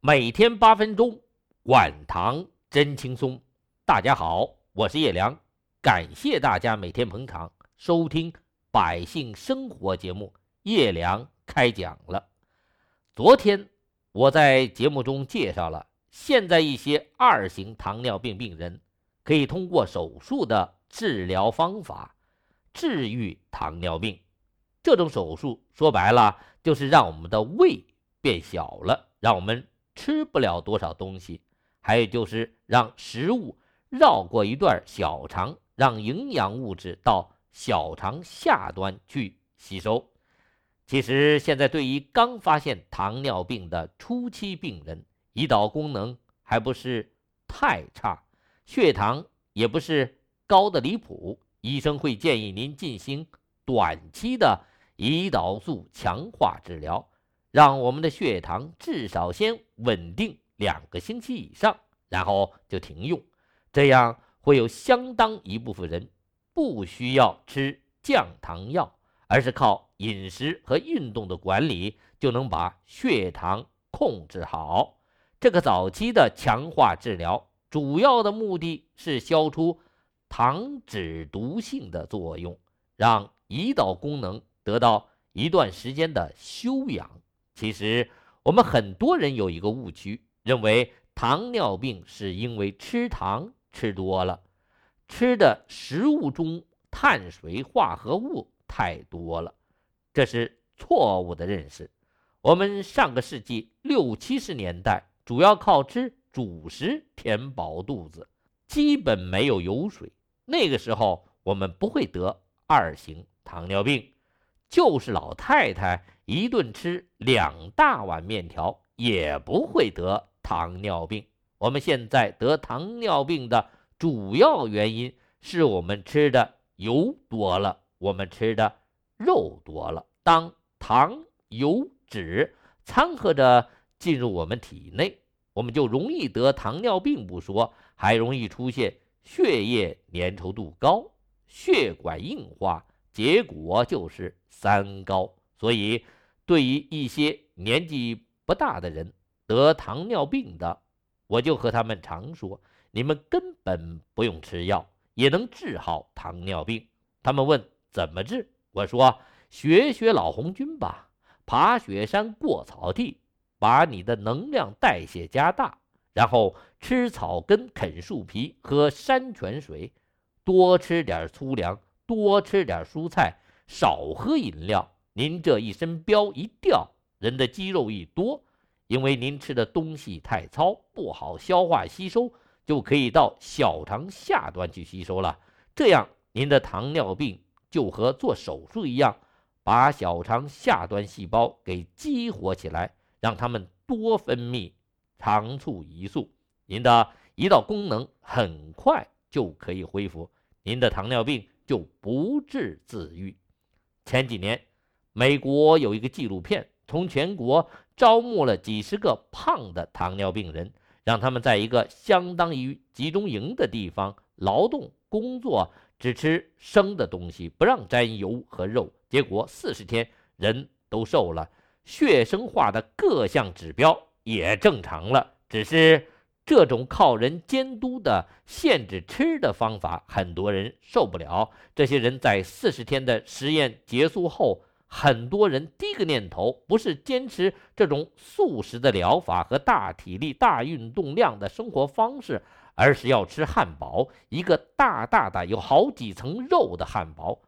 每天八分钟，管糖真轻松。大家好，我是叶良，感谢大家每天捧场收听《百姓生活》节目。叶良开讲了。昨天我在节目中介绍了，现在一些二型糖尿病病人可以通过手术的治疗方法治愈糖尿病。这种手术说白了就是让我们的胃变小了，让我们吃不了多少东西，还有就是让食物绕过一段小肠，让营养物质到小肠下端去吸收。其实现在对于刚发现糖尿病的初期病人，胰岛功能还不是太差，血糖也不是高的离谱，医生会建议您进行短期的。胰岛素强化治疗，让我们的血糖至少先稳定两个星期以上，然后就停用。这样会有相当一部分人不需要吃降糖药，而是靠饮食和运动的管理就能把血糖控制好。这个早期的强化治疗主要的目的是消除糖脂毒性的作用，让胰岛功能。得到一段时间的休养。其实我们很多人有一个误区，认为糖尿病是因为吃糖吃多了，吃的食物中碳水化合物太多了，这是错误的认识。我们上个世纪六七十年代主要靠吃主食填饱肚子，基本没有油水。那个时候我们不会得二型糖尿病。就是老太太一顿吃两大碗面条也不会得糖尿病。我们现在得糖尿病的主要原因是我们吃的油多了，我们吃的肉多了。当糖、油、脂掺和着进入我们体内，我们就容易得糖尿病不说，还容易出现血液粘稠度高、血管硬化。结果就是三高，所以对于一些年纪不大的人得糖尿病的，我就和他们常说：你们根本不用吃药也能治好糖尿病。他们问怎么治，我说学学老红军吧，爬雪山、过草地，把你的能量代谢加大，然后吃草根、啃树皮、喝山泉水，多吃点粗粮。多吃点蔬菜，少喝饮料。您这一身膘一掉，人的肌肉一多，因为您吃的东西太糙，不好消化吸收，就可以到小肠下端去吸收了。这样，您的糖尿病就和做手术一样，把小肠下端细胞给激活起来，让它们多分泌肠促胰素，您的胰岛功能很快就可以恢复。您的糖尿病。就不治自愈。前几年，美国有一个纪录片，从全国招募了几十个胖的糖尿病人，让他们在一个相当于集中营的地方劳动工作，只吃生的东西，不让沾油和肉。结果四十天，人都瘦了，血生化的各项指标也正常了，只是。这种靠人监督的限制吃的方法，很多人受不了。这些人在四十天的实验结束后，很多人第一个念头不是坚持这种素食的疗法和大体力、大运动量的生活方式，而是要吃汉堡，一个大大的有好几层肉的汉堡，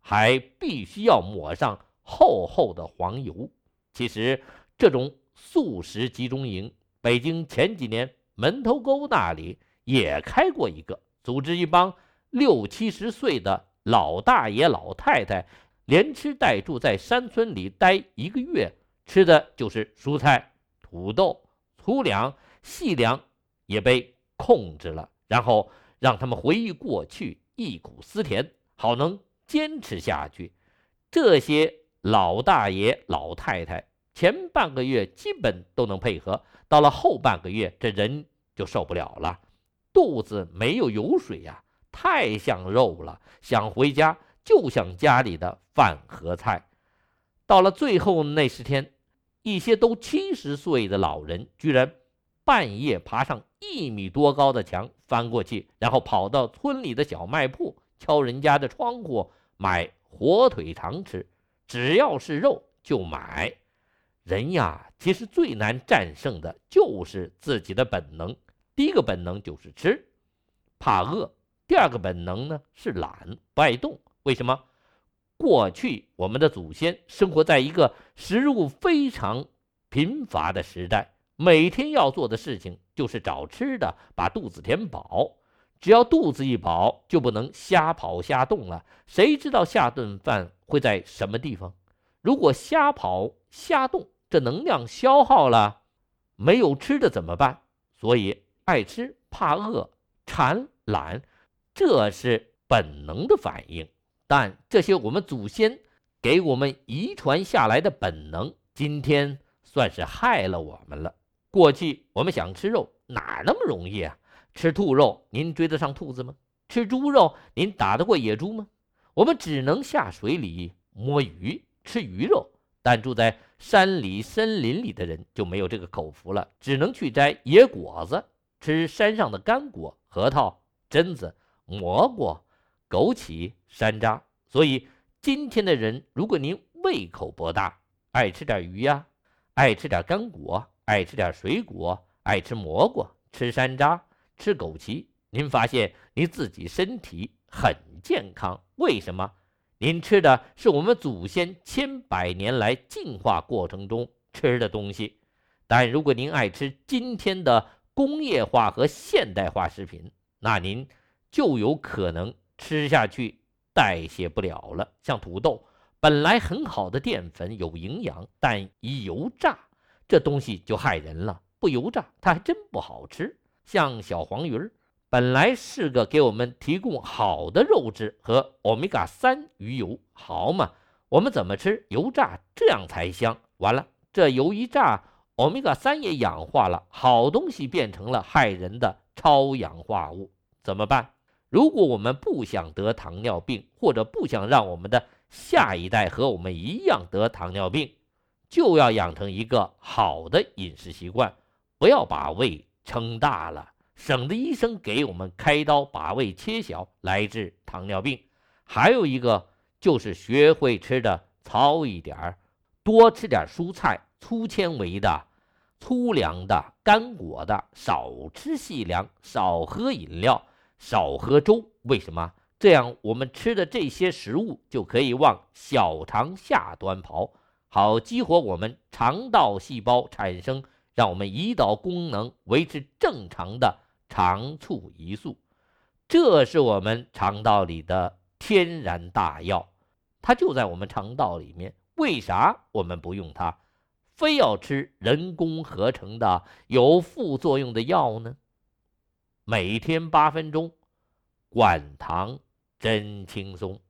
还必须要抹上厚厚的黄油。其实，这种素食集中营，北京前几年。门头沟那里也开过一个，组织一帮六七十岁的老大爷老太太，连吃带住在山村里待一个月，吃的就是蔬菜、土豆、粗粮、细粮也被控制了，然后让他们回忆过去，忆苦思甜，好能坚持下去。这些老大爷老太太前半个月基本都能配合。到了后半个月，这人就受不了了，肚子没有油水呀，太像肉了，想回家就像家里的饭和菜。到了最后那十天，一些都七十岁的老人，居然半夜爬上一米多高的墙翻过去，然后跑到村里的小卖铺，敲人家的窗户买火腿肠吃。只要是肉就买。人呀，其实最难战胜的就是自己的本能。第一个本能就是吃，怕饿；第二个本能呢是懒，不爱动。为什么？过去我们的祖先生活在一个食物非常贫乏的时代，每天要做的事情就是找吃的，把肚子填饱。只要肚子一饱，就不能瞎跑瞎动了。谁知道下顿饭会在什么地方？如果瞎跑瞎动，这能量消耗了，没有吃的怎么办？所以爱吃、怕饿、馋、懒，这是本能的反应。但这些我们祖先给我们遗传下来的本能，今天算是害了我们了。过去我们想吃肉，哪那么容易啊？吃兔肉，您追得上兔子吗？吃猪肉，您打得过野猪吗？我们只能下水里摸鱼，吃鱼肉。但住在山里、森林里的人就没有这个口福了，只能去摘野果子，吃山上的干果、核桃、榛子、蘑菇。枸杞、山楂，所以今天的人，如果您胃口博大，爱吃点鱼呀，爱吃点干果，爱吃点水果，爱吃蘑菇、吃山楂、吃枸杞，您发现您自己身体很健康。为什么？您吃的是我们祖先千百年来进化过程中吃的东西。但如果您爱吃今天的工业化和现代化食品，那您就有可能。吃下去代谢不了了，像土豆，本来很好的淀粉有营养，但一油炸，这东西就害人了。不油炸，它还真不好吃。像小黄鱼儿，本来是个给我们提供好的肉质和欧米伽三鱼油，好嘛，我们怎么吃？油炸这样才香。完了，这油一炸，欧米伽三也氧化了，好东西变成了害人的超氧化物，怎么办？如果我们不想得糖尿病，或者不想让我们的下一代和我们一样得糖尿病，就要养成一个好的饮食习惯，不要把胃撑大了，省得医生给我们开刀把胃切小来治糖尿病。还有一个就是学会吃的糙一点儿，多吃点蔬菜、粗纤维的、粗粮的、干果的，少吃细粮，少喝饮料。少喝粥，为什么？这样我们吃的这些食物就可以往小肠下端跑，好激活我们肠道细胞，产生让我们胰岛功能维持正常的肠促胰素。这是我们肠道里的天然大药，它就在我们肠道里面。为啥我们不用它，非要吃人工合成的有副作用的药呢？每天八分钟，管糖真轻松。